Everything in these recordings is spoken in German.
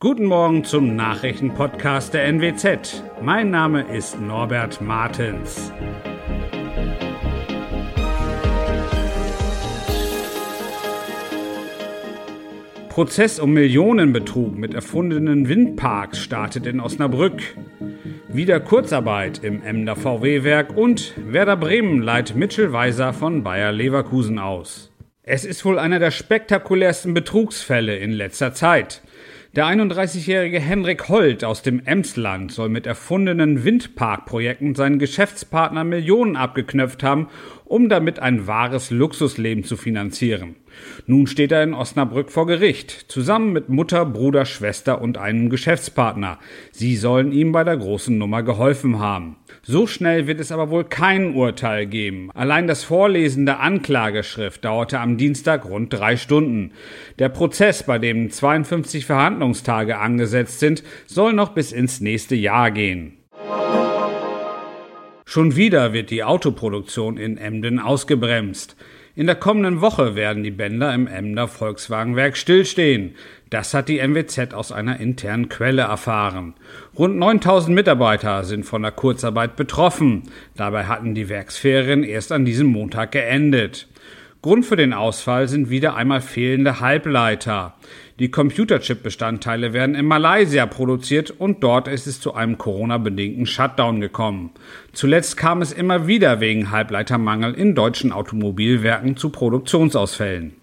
Guten Morgen zum Nachrichtenpodcast der NWZ. Mein Name ist Norbert Martens. Prozess um Millionenbetrug mit erfundenen Windparks startet in Osnabrück. Wieder Kurzarbeit im Emder VW-Werk und Werder Bremen leiht Mitchell Weiser von Bayer Leverkusen aus. Es ist wohl einer der spektakulärsten Betrugsfälle in letzter Zeit. Der 31-jährige Henrik Holt aus dem Emsland soll mit erfundenen Windparkprojekten seinen Geschäftspartner Millionen abgeknöpft haben, um damit ein wahres Luxusleben zu finanzieren. Nun steht er in Osnabrück vor Gericht, zusammen mit Mutter, Bruder, Schwester und einem Geschäftspartner. Sie sollen ihm bei der großen Nummer geholfen haben. So schnell wird es aber wohl kein Urteil geben. Allein das Vorlesen der Anklageschrift dauerte am Dienstag rund drei Stunden. Der Prozess, bei dem 52 Verhandlungstage angesetzt sind, soll noch bis ins nächste Jahr gehen. Schon wieder wird die Autoproduktion in Emden ausgebremst. In der kommenden Woche werden die Bänder im Emder Volkswagenwerk stillstehen. Das hat die MWZ aus einer internen Quelle erfahren. Rund 9000 Mitarbeiter sind von der Kurzarbeit betroffen. Dabei hatten die Werksferien erst an diesem Montag geendet. Grund für den Ausfall sind wieder einmal fehlende Halbleiter. Die Computerchip-Bestandteile werden in Malaysia produziert und dort ist es zu einem Corona-bedingten Shutdown gekommen. Zuletzt kam es immer wieder wegen Halbleitermangel in deutschen Automobilwerken zu Produktionsausfällen.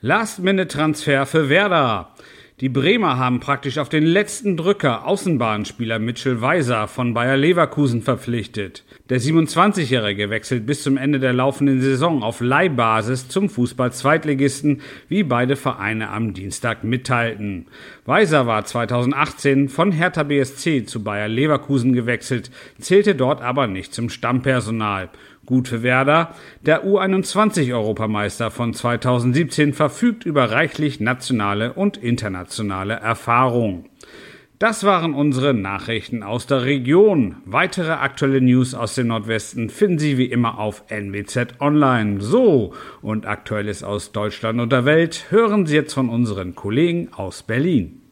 Last-Minute-Transfer für Werder. Die Bremer haben praktisch auf den letzten Drücker Außenbahnspieler Mitchell Weiser von Bayer Leverkusen verpflichtet. Der 27-Jährige wechselt bis zum Ende der laufenden Saison auf Leihbasis zum Fußball-Zweitligisten, wie beide Vereine am Dienstag mitteilten. Weiser war 2018 von Hertha BSC zu Bayer Leverkusen gewechselt, zählte dort aber nicht zum Stammpersonal. Gut für Werder. Der U21-Europameister von 2017 verfügt über reichlich nationale und internationale Erfahrung. Das waren unsere Nachrichten aus der Region. Weitere aktuelle News aus dem Nordwesten finden Sie wie immer auf NWZ Online. So, und Aktuelles aus Deutschland und der Welt hören Sie jetzt von unseren Kollegen aus Berlin.